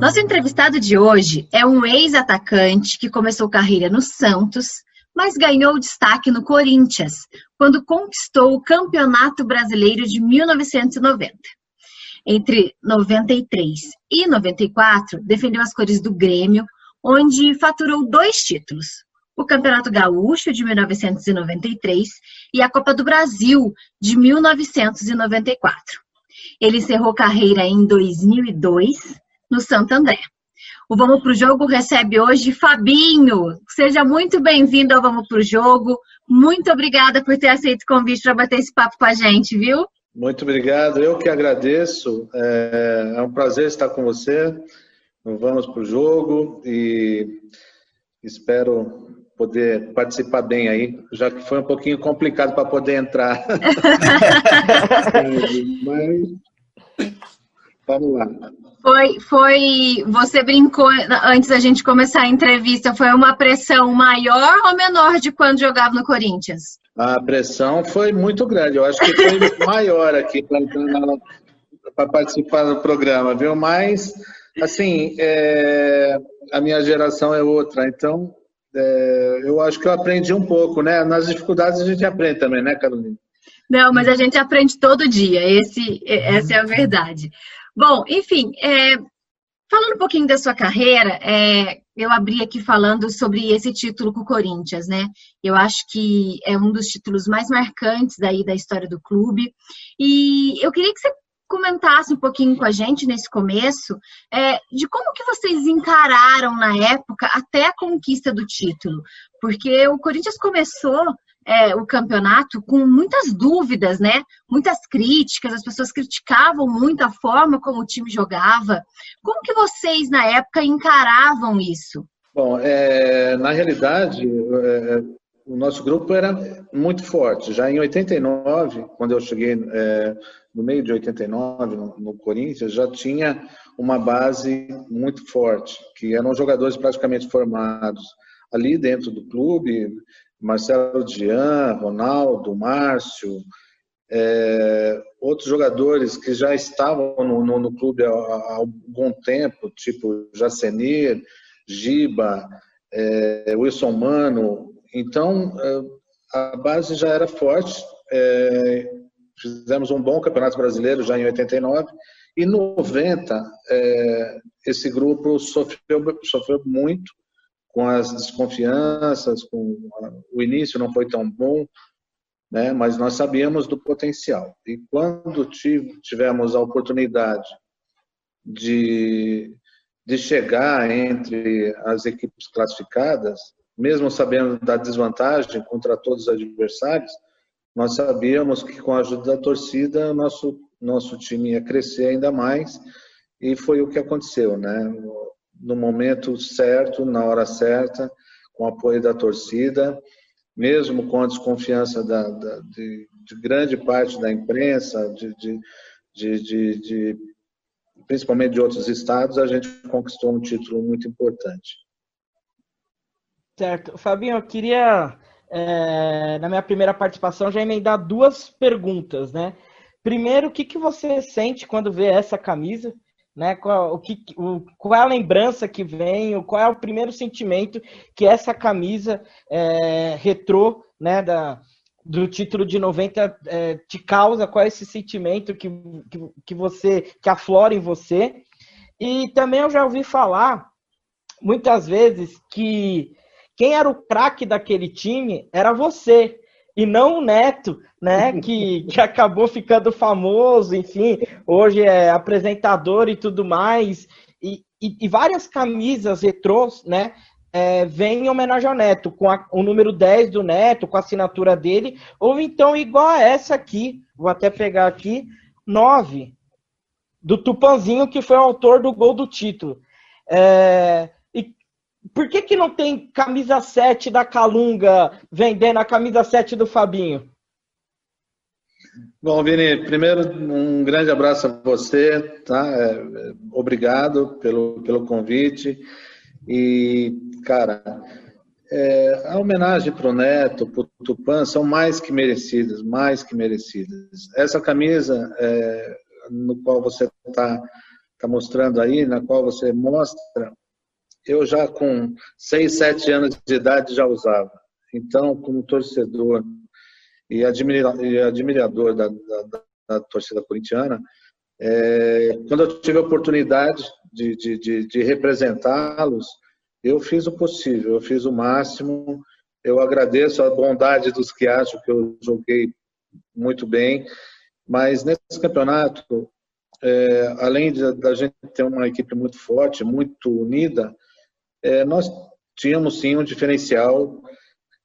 Nosso entrevistado de hoje é um ex-atacante que começou carreira no Santos, mas ganhou destaque no Corinthians, quando conquistou o Campeonato Brasileiro de 1990. Entre 93 e 94, defendeu as cores do Grêmio, onde faturou dois títulos: o Campeonato Gaúcho de 1993 e a Copa do Brasil de 1994. Ele encerrou carreira em 2002 no Santo André. O Vamos Pro Jogo recebe hoje Fabinho. Seja muito bem-vindo ao Vamos Pro Jogo. Muito obrigada por ter aceito o convite para bater esse papo com a gente, viu? Muito obrigado. Eu que agradeço. É, é um prazer estar com você. Vamos pro jogo e espero poder participar bem aí, já que foi um pouquinho complicado para poder entrar. Mas vamos lá. Foi, foi. Você brincou antes da gente começar a entrevista. Foi uma pressão maior ou menor de quando jogava no Corinthians? A pressão foi muito grande. Eu acho que foi maior aqui para participar do programa, viu? Mas, assim, é, a minha geração é outra. Então, é, eu acho que eu aprendi um pouco, né? Nas dificuldades a gente aprende também, né, Carolina? Não, mas a gente aprende todo dia. Esse, essa é a verdade. Bom, enfim, é, falando um pouquinho da sua carreira, é, eu abri aqui falando sobre esse título com o Corinthians, né? Eu acho que é um dos títulos mais marcantes aí da história do clube. E eu queria que você comentasse um pouquinho com a gente nesse começo é, de como que vocês encararam na época até a conquista do título, porque o Corinthians começou é, o campeonato com muitas dúvidas, né? Muitas críticas, as pessoas criticavam muito a forma como o time jogava. Como que vocês, na época, encaravam isso? Bom, é, na realidade, é, o nosso grupo era muito forte. Já em 89, quando eu cheguei é, no meio de 89 no, no Corinthians, já tinha uma base muito forte, que eram jogadores praticamente formados ali dentro do clube, Marcelo Dian, Ronaldo, Márcio, é, outros jogadores que já estavam no, no, no clube há, há, algum tempo, tipo Jacenir, Giba, é, Wilson Mano. Então, é, a base já era forte. É, fizemos um bom campeonato brasileiro já em 89. E 90, é, esse grupo sofreu, sofreu muito com as desconfianças, com o início não foi tão bom, né? Mas nós sabíamos do potencial. E quando tivemos a oportunidade de de chegar entre as equipes classificadas, mesmo sabendo da desvantagem contra todos os adversários, nós sabíamos que com a ajuda da torcida nosso nosso time ia crescer ainda mais e foi o que aconteceu, né? no momento certo, na hora certa, com o apoio da torcida, mesmo com a desconfiança da, da, de, de, grande parte da imprensa, de, de, de, principalmente de outros estados, a gente conquistou um título muito importante. Certo. Fabinho, eu queria, é, na minha primeira participação, já emendar duas perguntas, né? Primeiro, o que, que você sente quando vê essa camisa? né? Qual, o que, o, qual é a lembrança que vem, qual é o primeiro sentimento que essa camisa é, retrô, né, da, do título de 90 é, te causa, qual é esse sentimento que, que, que você, que aflora em você. E também eu já ouvi falar, muitas vezes, que quem era o craque daquele time era você, e não o Neto, né, que, que acabou ficando famoso, enfim, hoje é apresentador e tudo mais, e, e, e várias camisas retrôs, né, é, vem em homenagem ao Neto, com a, o número 10 do Neto, com a assinatura dele, ou então igual a essa aqui, vou até pegar aqui, 9, do Tupanzinho, que foi o autor do gol do título. É, por que, que não tem camisa 7 da Calunga vendendo a camisa 7 do Fabinho? Bom, Vini, primeiro um grande abraço a você, tá? É, obrigado pelo, pelo convite. E, cara, é, a homenagem para o Neto, para o Tupan, são mais que merecidas, mais que merecidas. Essa camisa é, no qual você está tá mostrando aí, na qual você mostra, eu já com 6, 7 anos de idade já usava. Então, como torcedor e, admirador da, da, da torcida corintiana, é, quando eu tive a oportunidade de, de, de, de representá-los, eu fiz o possível, eu fiz o máximo. Eu agradeço a bondade dos que acham que eu joguei muito bem, mas nesse campeonato, é, além da gente ter uma equipe muito forte, muito unida, é, nós tínhamos sim um diferencial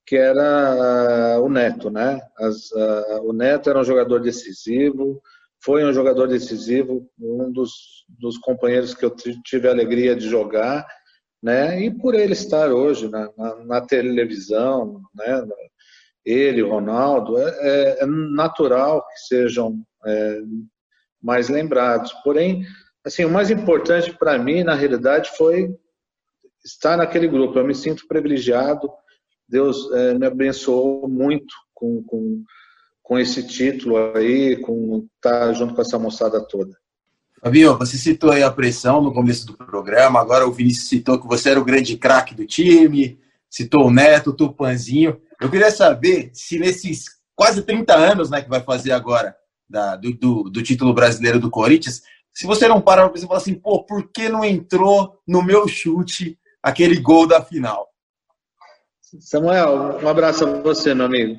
que era o Neto, né? As, a, o Neto era um jogador decisivo, foi um jogador decisivo, um dos, dos companheiros que eu tive a alegria de jogar né? E por ele estar hoje na, na, na televisão, né? Ele, o Ronaldo, é, é, é natural que sejam é, mais lembrados. Porém, assim, o mais importante para mim, na realidade, foi estar naquele grupo. Eu me sinto privilegiado. Deus é, me abençoou muito com, com, com esse título aí, com estar junto com essa moçada toda. Fabinho, você citou aí a pressão no começo do programa, agora o Vinícius citou que você era o grande craque do time, citou o Neto, o Tupanzinho. Eu queria saber se nesses quase 30 anos né, que vai fazer agora da, do, do, do, título brasileiro do Corinthians, se você não para e falar assim, pô, por que não entrou no meu chute aquele gol da final? Samuel, um abraço a você, meu amigo.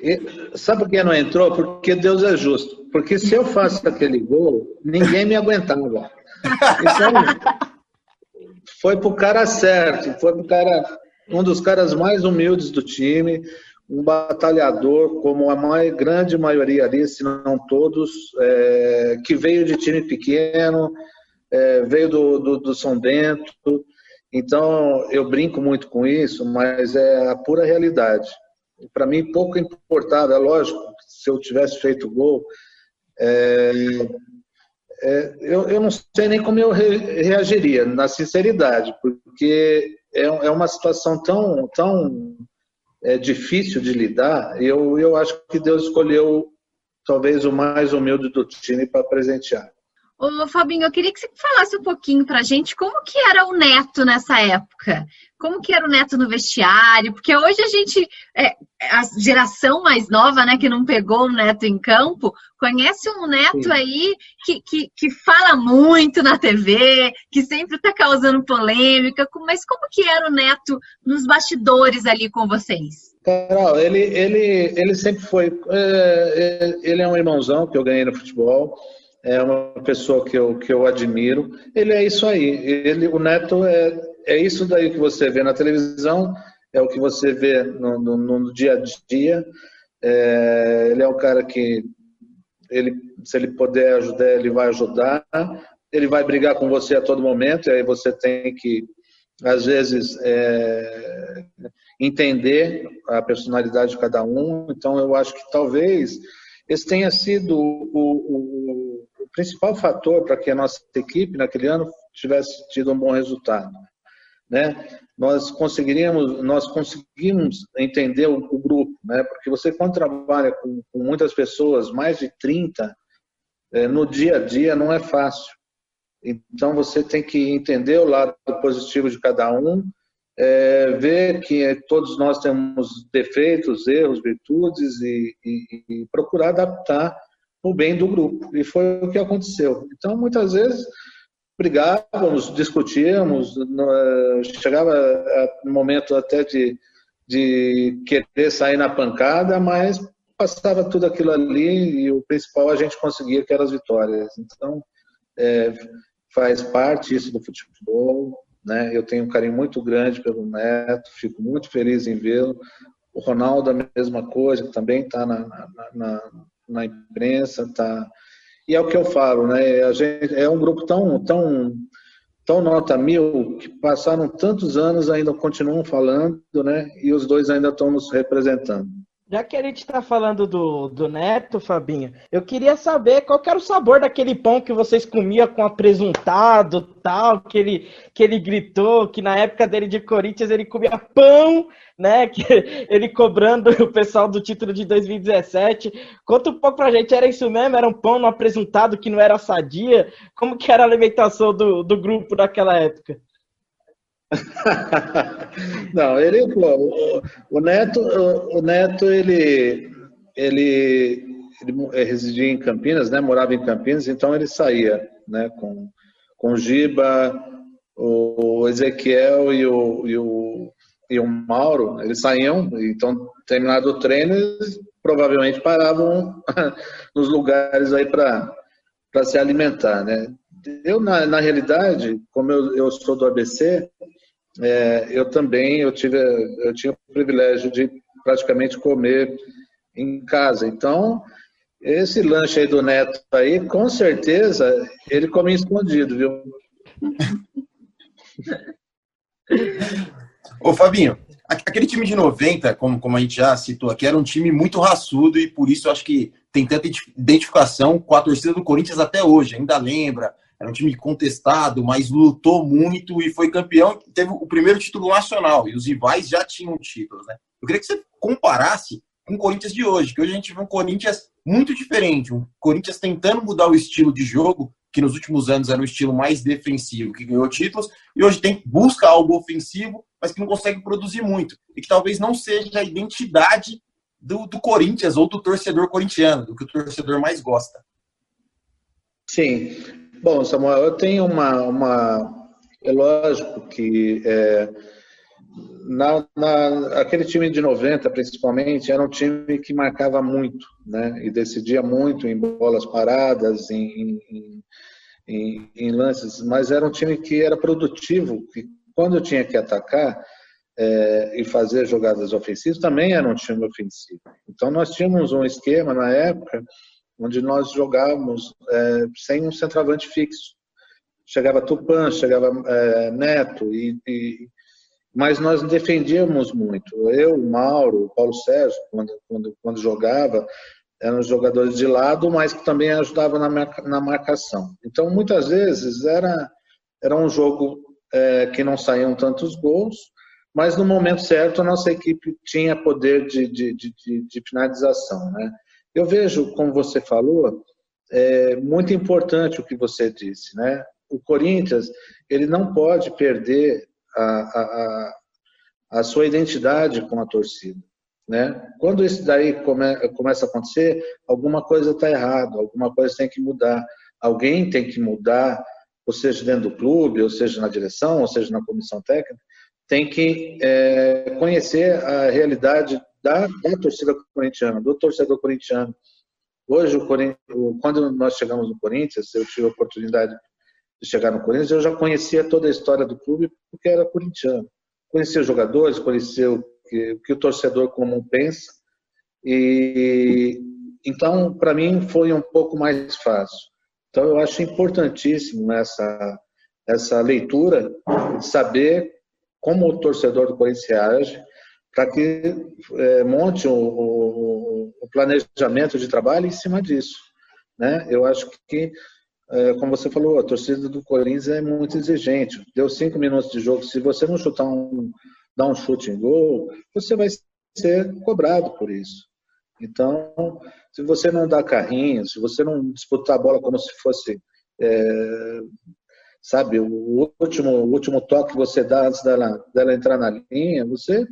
E, sabe por que não entrou? Porque Deus é justo. Porque se eu faço aquele gol, ninguém me aguentava. Então, foi pro cara certo, foi pro cara, um dos caras mais humildes do time, um batalhador, como a mais, grande maioria ali, se não todos, é, que veio de time pequeno, é, veio do, do, do São Bento. Então, eu brinco muito com isso, mas é a pura realidade para mim pouco importava. É lógico, se eu tivesse feito gol, é, é, eu, eu não sei nem como eu re, reagiria, na sinceridade, porque é, é uma situação tão, tão é, difícil de lidar. Eu, eu acho que Deus escolheu talvez o mais humilde do time para presentear. Ô, Fabinho, eu queria que você falasse um pouquinho pra gente como que era o Neto nessa época. Como que era o Neto no vestiário? Porque hoje a gente, é, a geração mais nova, né, que não pegou o Neto em campo, conhece um Neto Sim. aí que, que, que fala muito na TV, que sempre tá causando polêmica. Mas como que era o Neto nos bastidores ali com vocês? Carol, ele, ele, ele sempre foi. É, é ele é um irmãozão que eu ganhei no futebol é uma pessoa que eu, que eu admiro. Ele é isso aí. Ele, o Neto é, é isso daí que você vê na televisão, é o que você vê no, no, no dia a dia. É, ele é um cara que, ele, se ele puder ajudar, ele vai ajudar. Ele vai brigar com você a todo momento, e aí você tem que, às vezes, é, entender a personalidade de cada um. Então, eu acho que talvez esse tenha sido o, o, o principal fator para que a nossa equipe naquele ano tivesse tido um bom resultado. Né? Nós conseguiríamos, nós conseguimos entender o, o grupo, né? Porque você quando trabalha com, com muitas pessoas, mais de 30, é, no dia a dia não é fácil. Então você tem que entender o lado positivo de cada um é, ver que todos nós temos defeitos, erros, virtudes e, e, e, procurar adaptar o bem do grupo. E foi o que aconteceu. Então, muitas vezes, brigávamos, discutíamos, chegava no momento até de, de querer sair na pancada, mas passava tudo aquilo ali e o principal a gente conseguia, que eram as vitórias. Então, é, faz parte isso do futebol, né? Eu tenho um carinho muito grande pelo Neto, fico muito feliz em vê-lo. O Ronaldo, a mesma coisa, também está na, na, na, na, imprensa. Tá... E é o que eu falo, né? A gente, é um grupo tão, tão, tão nota mil que passaram tantos anos ainda continuam falando, né? E os dois ainda estão nos representando. Já que a gente está falando do, do Neto, Fabinho, eu queria saber qual que era o sabor daquele pão que vocês comiam com apresuntado tal, que ele, que ele gritou que na época dele de Corinthians ele comia pão, né? Que ele cobrando o pessoal do título de 2017. Conta um pouco pra gente, era isso mesmo? Era um pão no apresentado que não era sadia? Como que era a alimentação do, do grupo naquela época? Não, ele, pô, o, Neto, o, Neto, ele, ele, ele residia em Campinas, né? Morava em Campinas, então ele saía, né? Com, com o Giba, o Ezequiel e o, e o, e o Mauro, eles saíam, então terminado o treino, eles provavelmente paravam nos lugares aí para se alimentar, né? Eu, na, na realidade, como eu, eu sou do ABC, é, eu também eu tive eu tinha o privilégio de praticamente comer em casa. Então, esse lanche aí do Neto aí, com certeza, ele comia escondido, viu? Ô, Fabinho, aquele time de 90, como, como a gente já citou aqui, era um time muito raçudo e por isso eu acho que tem tanta identificação com a torcida do Corinthians até hoje. Ainda lembra era um time contestado, mas lutou muito e foi campeão. Teve o primeiro título nacional e os rivais já tinham títulos, né? Eu queria que você comparasse com o Corinthians de hoje, que hoje a gente vê um Corinthians muito diferente, um Corinthians tentando mudar o estilo de jogo, que nos últimos anos era um estilo mais defensivo, que ganhou títulos, e hoje tem busca algo ofensivo, mas que não consegue produzir muito, e que talvez não seja a identidade do, do Corinthians ou do torcedor corintiano, do que o torcedor mais gosta. Sim, Bom, Samuel, eu tenho uma. uma é lógico que é, na, na, aquele time de 90, principalmente, era um time que marcava muito, né? E decidia muito em bolas paradas, em, em, em, em lances, mas era um time que era produtivo, que quando tinha que atacar é, e fazer jogadas ofensivas, também era um time ofensivo. Então nós tínhamos um esquema na época onde nós jogávamos é, sem um centroavante fixo. Chegava Tupan, chegava é, Neto, e, e, mas nós defendíamos muito. Eu, o Mauro, o Paulo Sérgio, quando, quando, quando jogava, eram jogadores de lado, mas que também ajudavam na, na marcação. Então, muitas vezes, era, era um jogo é, que não saíam tantos gols, mas no momento certo a nossa equipe tinha poder de, de, de, de finalização. Né? Eu vejo, como você falou, é muito importante o que você disse, né? O Corinthians ele não pode perder a, a, a sua identidade com a torcida, né? Quando isso daí come, começa a acontecer, alguma coisa está errada, alguma coisa tem que mudar, alguém tem que mudar, ou seja dentro do clube, ou seja na direção, ou seja na comissão técnica, tem que é, conhecer a realidade da, da torcida corintiana, do torcedor corintiano. Hoje, o quando nós chegamos no Corinthians, eu tive a oportunidade de chegar no Corinthians, eu já conhecia toda a história do clube porque era corintiano. Conhecia os jogadores, conhecia o que, o, que o torcedor comum pensa. E então, para mim, foi um pouco mais fácil. Então, eu acho importantíssimo essa essa leitura saber como o torcedor do Corinthians reage, para que é, monte o, o, o, planejamento de trabalho em cima disso. Né? Eu acho que, é, como você falou, a torcida do Corinthians é muito exigente. Deu cinco minutos de jogo, se você não chutar um, dar um chute em gol, você vai ser cobrado por isso. Então, se você não dá carrinho, se você não disputar a bola como se fosse, é, sabe, o último, o último toque que você dá antes dela, dela entrar na linha, você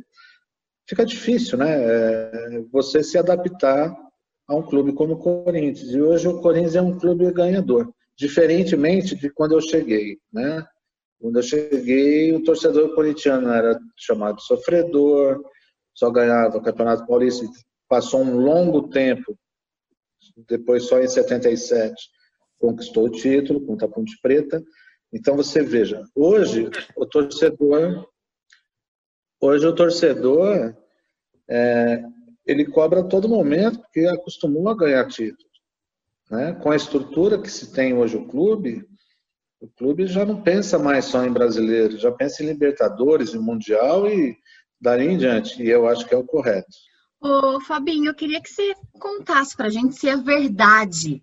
fica difícil, né? É, você se adaptar a um clube como o Corinthians. E hoje o Corinthians é um clube ganhador, diferentemente de quando eu cheguei, né? Quando eu cheguei, o torcedor corintiano era chamado sofredor, só ganhava o Campeonato Paulista, passou um longo tempo, depois só em 77 conquistou o título contra a Ponte Preta. Então você veja, hoje o torcedor Hoje o torcedor é, ele cobra a todo momento porque acostumou a ganhar títulos. Né? Com a estrutura que se tem hoje o clube, o clube já não pensa mais só em brasileiro, já pensa em Libertadores, em Mundial e dali em diante. E eu acho que é o correto. Ô, Fabinho, eu queria que você contasse para a gente se é verdade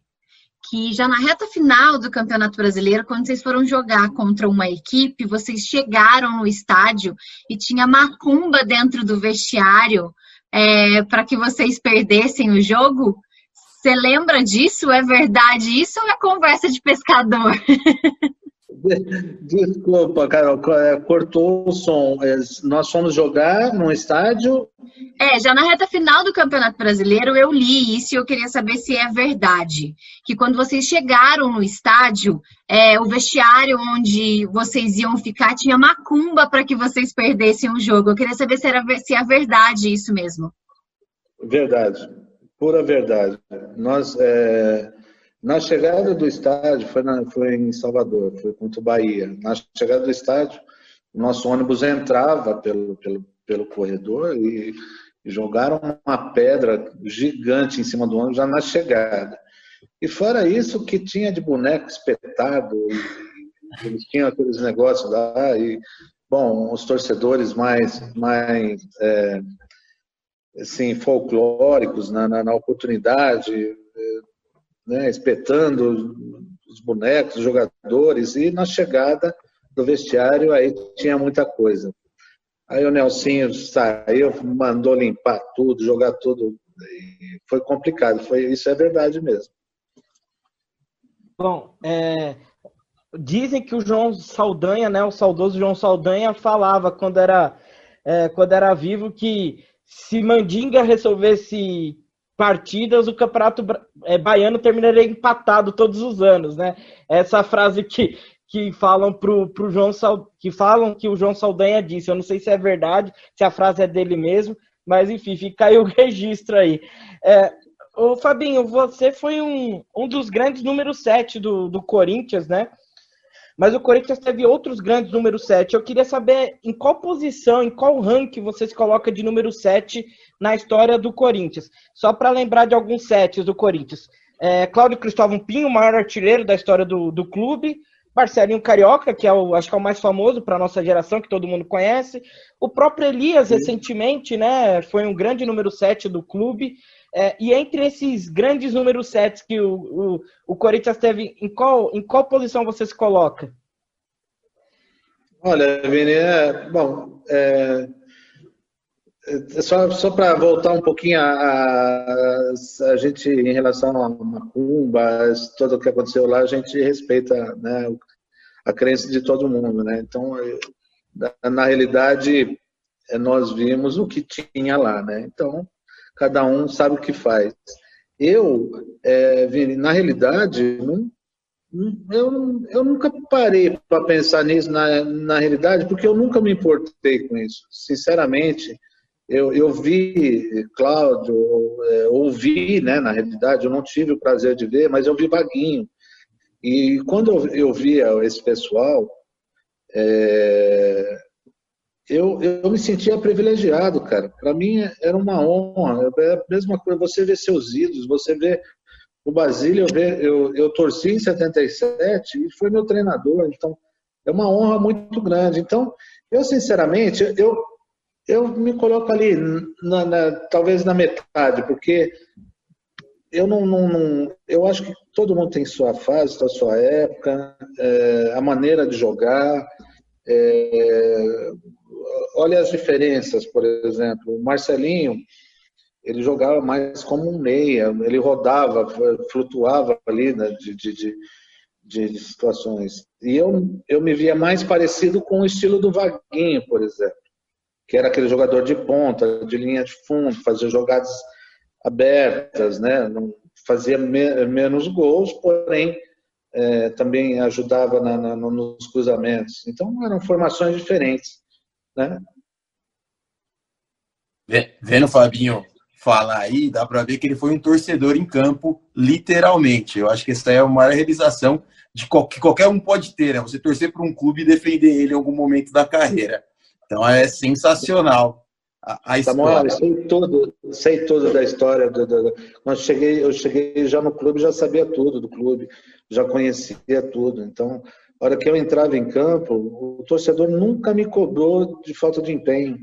que já na reta final do Campeonato Brasileiro, quando vocês foram jogar contra uma equipe, vocês chegaram no estádio e tinha macumba dentro do vestiário é, para que vocês perdessem o jogo. Você lembra disso? É verdade isso ou é conversa de pescador? Desculpa, Carol, é, cortou o som. É, nós fomos jogar num estádio. É, já na reta final do Campeonato Brasileiro eu li isso e eu queria saber se é verdade. Que quando vocês chegaram no estádio, é, o vestiário onde vocês iam ficar tinha macumba para que vocês perdessem o jogo. Eu queria saber se, era, se é verdade isso mesmo. Verdade, pura verdade. Nós. É na chegada do estádio, foi, na, foi em Salvador, foi contra o Bahia. Na chegada do estádio, o nosso ônibus entrava pelo, pelo, pelo corredor e, jogaram uma pedra gigante em cima do ônibus já na chegada. E fora isso, que tinha de boneco espetado, e, eles tinham aqueles negócios lá, e, bom, os torcedores mais, mais é, assim, folclóricos na, na, na oportunidade, né, espetando os bonecos, os jogadores, e na chegada do vestiário aí tinha muita coisa. Aí o Nelsinho saiu, mandou limpar tudo, jogar tudo, foi complicado, foi, isso é verdade mesmo. Bom, é, dizem que o João Saldanha, né, o saudoso João Saldanha, falava quando era, é, quando era vivo que se Mandinga resolvesse partidas, o campeonato é, baiano terminaria empatado todos os anos, né? Essa frase que, que falam pro, pro João que falam que o João Saldanha disse. Eu não sei se é verdade, se a frase é dele mesmo, mas enfim, fica aí o registro aí. É, ô Fabinho, você foi um, um dos grandes números 7 do, do Corinthians, né? Mas o Corinthians teve outros grandes número 7. Eu queria saber em qual posição, em qual ranking você se coloca de número 7 na história do Corinthians. Só para lembrar de alguns sets do Corinthians. É, Cláudio Cristóvão Pinho, o maior artilheiro da história do, do clube. Marcelinho Carioca, que é o, acho que é o mais famoso para a nossa geração, que todo mundo conhece. O próprio Elias, Sim. recentemente, né, foi um grande número 7 do clube. É, e entre esses grandes números 7 que o, o, o, Corinthians teve, em qual, em qual posição você se coloca? Olha, Vini, é, bom, é, é só, só para voltar um pouquinho a, a, a, gente em relação a Macumba, tudo o que aconteceu lá, a gente respeita né, a crença de todo mundo, né? Então, na, na realidade, é, nós vimos o que tinha lá, né? Então, cada um sabe o que faz. Eu, é, Vini, na realidade, não, eu, eu nunca parei para pensar nisso na, na realidade, porque eu nunca me importei com isso. Sinceramente, eu, eu vi Cláudio, é, ouvi, né, na realidade, eu não tive o prazer de ver, mas eu vi Vaguinho. E quando eu, eu via esse pessoal, é, eu, eu me sentia privilegiado, cara. Para mim era uma honra. É a mesma coisa, você vê seus ídolos, você vê o Basílio, eu, eu, eu torci em 77 e foi meu treinador, então é uma honra muito grande. Então, eu sinceramente, eu, eu me coloco ali, na, na, talvez na metade, porque eu não, não, não, eu acho que todo mundo tem sua fase, sua época, é, a maneira de jogar. É, olha as diferenças, por exemplo, o Marcelinho, ele jogava mais como um meia, ele rodava, flutuava ali né, de, de, de, de, situações. E eu, eu me via mais parecido com o estilo do Vaguinho, por exemplo, que era aquele jogador de ponta, de linha de fundo, fazia jogadas abertas, né? Não, fazia me, menos gols, porém é, também ajudava na, na, nos cruzamentos. Então eram formações diferentes. Né? Vendo o Fabinho falar aí, dá para ver que ele foi um torcedor em campo, literalmente. Eu acho que essa é a maior realização de que qualquer um pode ter, né? Você torcer para um clube e defender ele em algum momento da carreira. Então é sensacional a, a história. eu sei tudo, sei tudo da história. Do, do, quando eu cheguei, eu cheguei já no clube, já sabia tudo do clube, já conhecia tudo. Então, hora que eu entrava em campo, o torcedor nunca me cobrou de falta de empenho.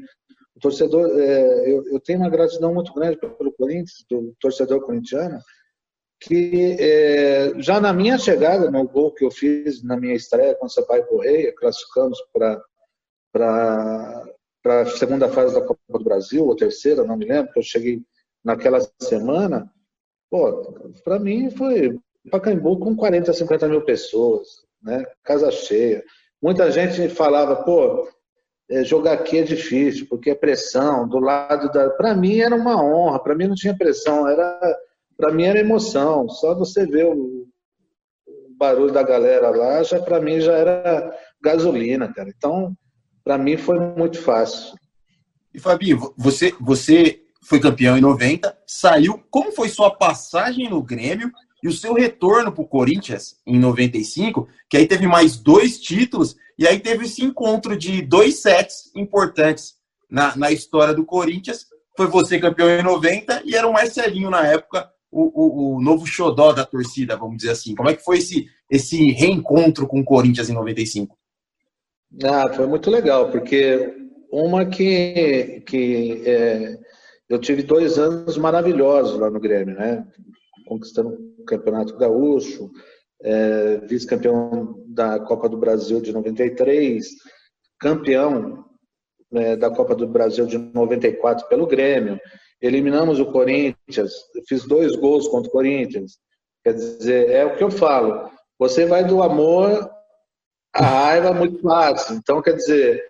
o torcedor, é, eu, eu, tenho uma gratidão muito grande pelo Corinthians, do torcedor corintiano, que é, já na minha chegada, no gol que eu fiz na minha estreia com o Sampaio Correia, classificamos para para a segunda fase da Copa do Brasil, ou terceira, não me lembro, que eu cheguei naquela semana, pô, para mim foi Pacaembu com 40, 50 mil pessoas, né? casa cheia. Muita gente falava, pô, é, jogar aqui é difícil, porque é pressão, do lado da... Para mim era uma honra, para mim não tinha pressão, era para mim era emoção. Só você ver o, barulho da galera lá, já para mim já era gasolina, cara. Então, para mim foi muito fácil. E Fabinho, você, você foi campeão em 90, saiu. Como foi sua passagem no Grêmio e o seu retorno para o Corinthians em 95? Que aí teve mais dois títulos e aí teve esse encontro de dois sets importantes na, na história do Corinthians. Foi você campeão em 90 e era o Marcelinho na época, o, o, o novo xodó da torcida, vamos dizer assim. Como é que foi esse, esse reencontro com o Corinthians em 95? Ah, foi muito legal, porque uma que, que é, eu tive dois anos maravilhosos lá no Grêmio, né? Conquistando Campeonato Gaúcho, é, vice-campeão da Copa do Brasil de 93, campeão é, da Copa do Brasil de 94 pelo Grêmio. Eliminamos o Corinthians, fiz dois gols contra o Corinthians. Quer dizer, é o que eu falo. Você vai do amor a raiva muito fácil. Então, quer dizer,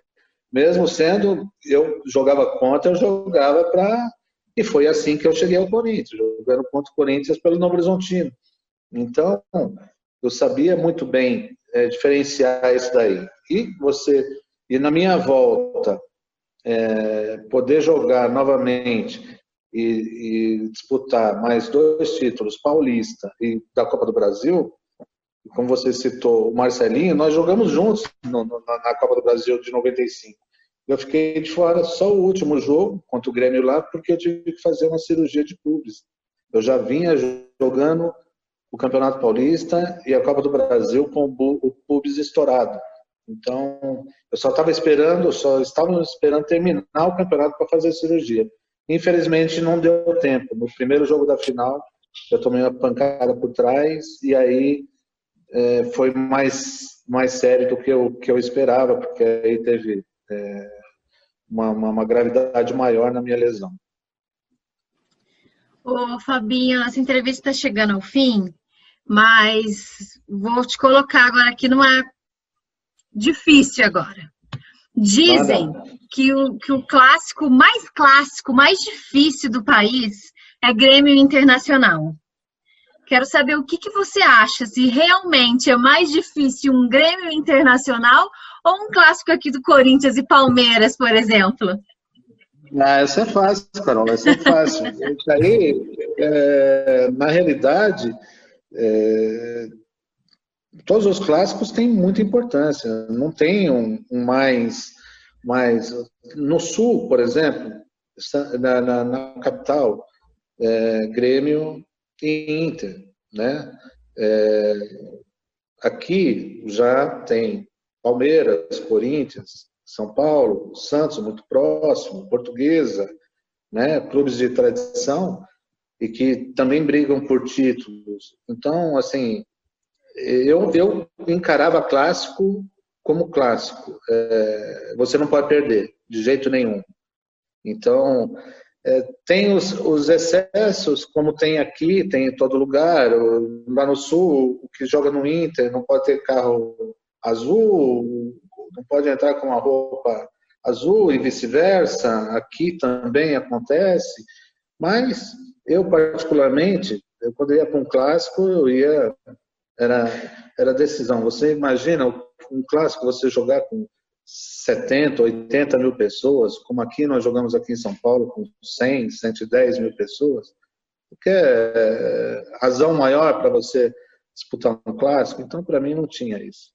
mesmo sendo, eu jogava contra, eu jogava para. E foi assim que eu cheguei ao Corinthians, jogando contra o Corinthians pelo Novo Horizontino. Então, eu sabia muito bem é, diferenciar isso daí. E você, e na minha volta, é, poder jogar novamente e, e disputar mais dois títulos, Paulista e da Copa do Brasil, como você citou, o Marcelinho, nós jogamos juntos no, no, na Copa do Brasil de 95. Eu fiquei de fora só o último jogo contra o Grêmio lá, porque eu tive que fazer uma cirurgia de pubis. Eu já vinha jogando o Campeonato Paulista e a Copa do Brasil com o pubis estourado. Então, eu só estava esperando, só estava esperando terminar o campeonato para fazer a cirurgia. Infelizmente, não deu tempo. No primeiro jogo da final, eu tomei uma pancada por trás e aí é, foi mais, mais sério do que eu, que eu esperava, porque aí teve é, uma, uma, uma, gravidade maior na minha lesão. Ô, Fabinho, essa entrevista está chegando ao fim, mas vou te colocar agora aqui numa difícil agora. Dizem que o, que o clássico mais clássico, mais difícil do país é Grêmio Internacional. Quero saber o que, que você acha, se realmente é mais difícil um Grêmio Internacional ou um clássico aqui do Corinthians e Palmeiras, por exemplo? Ah, essa é fácil, Carol, essa é fácil. Isso aí, é, na realidade, é, todos os clássicos têm muita importância. Não tem um, um mais, mais. No Sul, por exemplo, na, na, na capital, é, Grêmio e Inter, né? É, aqui já tem Palmeiras, Corinthians, São Paulo, Santos muito próximo, Portuguesa, né? Clubes de tradição e que também brigam por títulos. Então, assim, eu, eu encarava clássico como clássico. É, você não pode perder de jeito nenhum. Então, é, tem os, os, excessos, como tem aqui, tem em todo lugar. Lá no Sul, o que joga no Inter não pode ter carro azul, não pode entrar com uma roupa azul e vice-versa. Aqui também acontece. Mas eu, particularmente, eu, quando ia para um clássico, eu ia. Era, era decisão. Você imagina um clássico você jogar com 70, 80 mil pessoas, como aqui nós jogamos aqui em São Paulo com 100, 110 mil pessoas, que é razão maior para você disputar um clássico, então para mim não tinha isso.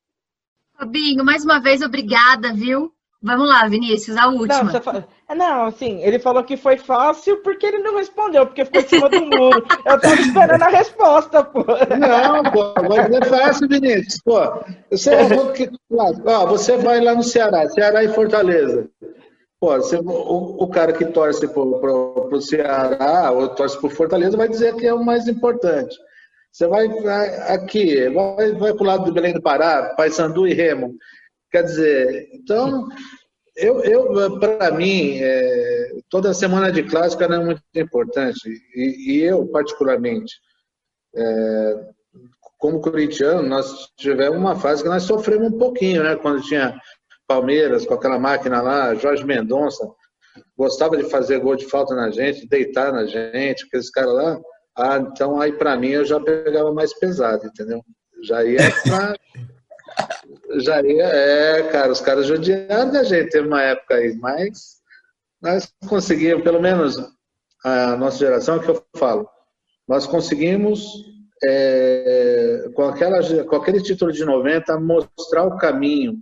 Fabinho, mais uma vez obrigada, viu? Vamos lá, Vinícius, a última. Não, fala... não, assim, ele falou que foi fácil porque ele não respondeu, porque ficou em cima do muro. Eu tava esperando a resposta, pô. Não, pô, mas é fácil, Vinícius. Pô, você, é ó, você vai lá no Ceará, Ceará e Fortaleza. Pô, você, o, o, cara que torce para o Ceará ou torce para o Fortaleza vai dizer que é o mais importante. Você vai, aqui, vai, vai para o lado do Belém do Pará, Paysandu e Remo. Quer dizer, então, eu, eu para mim, é, toda semana de clássica é muito importante. E, e eu, particularmente, é, como corintiano, nós tivemos uma fase que nós sofremos um pouquinho, né? Quando tinha Palmeiras, com aquela máquina lá, Jorge Mendonça, gostava de fazer gol de falta na gente, deitar na gente, aqueles caras lá. Ah, então aí para mim eu já pegava mais pesado, entendeu? Já ia pra... já ia, é, cara, os caras judiaram da gente, teve uma época aí, mas nós conseguimos, pelo menos a nossa geração, é que eu falo, nós conseguimos é, com, aquela, com aquele título de 90 mostrar o caminho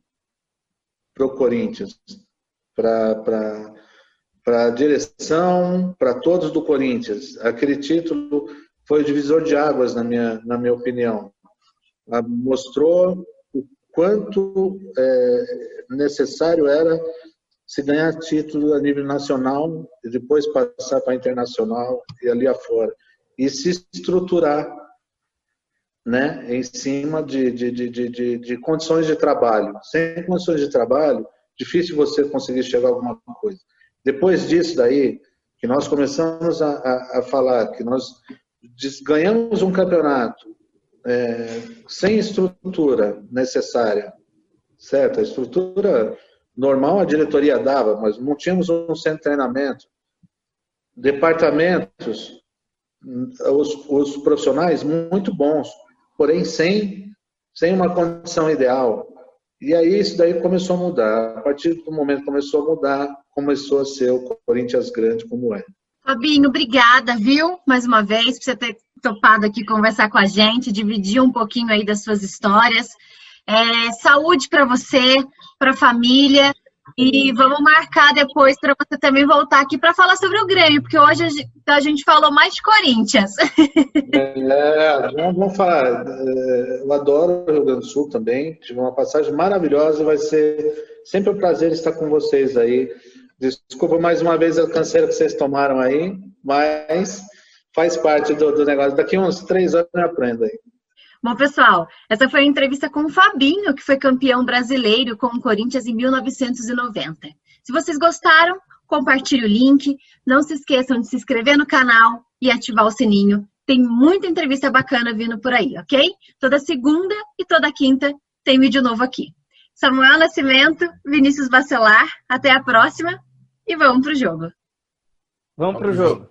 para o Corinthians, para a direção, para todos do Corinthians. Aquele título foi o divisor de águas, na minha, na minha opinião. Mostrou o quanto é, necessário era se ganhar título a nível nacional e depois passar para internacional e ali afora. E se estruturar né, em cima de, de, de, de, de condições de trabalho. Sem condições de trabalho, difícil você conseguir chegar a alguma coisa. Depois disso daí, que nós começamos a, a, a falar que nós ganhamos um campeonato é, sem estrutura necessária, certo? A estrutura normal a diretoria dava, mas não tínhamos um centro de treinamento. Departamentos, os, os profissionais muito bons, porém sem, sem uma condição ideal. E aí isso daí começou a mudar. A partir do momento que começou a mudar, começou a ser o Corinthians grande como é. Fabinho, obrigada, viu? Mais uma vez, por você ter topado aqui conversar com a gente, dividir um pouquinho aí das suas histórias. É, saúde para você, para a família e vamos marcar depois para você também voltar aqui para falar sobre o Grêmio, porque hoje a gente falou mais de Corinthians. É, vamos falar. É, eu adoro o Rio Grande do Sul também. Tive uma passagem maravilhosa. Vai ser sempre um prazer estar com vocês aí. Desculpa mais uma vez a canseira que vocês tomaram aí, mas faz parte do, do negócio. Daqui uns três anos eu aprendo aí. Bom, pessoal, essa foi a entrevista com o Fabinho, que foi campeão brasileiro com o Corinthians em 1990. Se vocês gostaram, compartilhe o link. Não se esqueçam de se inscrever no canal e ativar o sininho. Tem muita entrevista bacana vindo por aí, ok? Toda segunda e toda quinta tem vídeo novo aqui. Samuel Nascimento, Vinícius Bacelar, até a próxima e vamos pro jogo. Vamos pro jogo.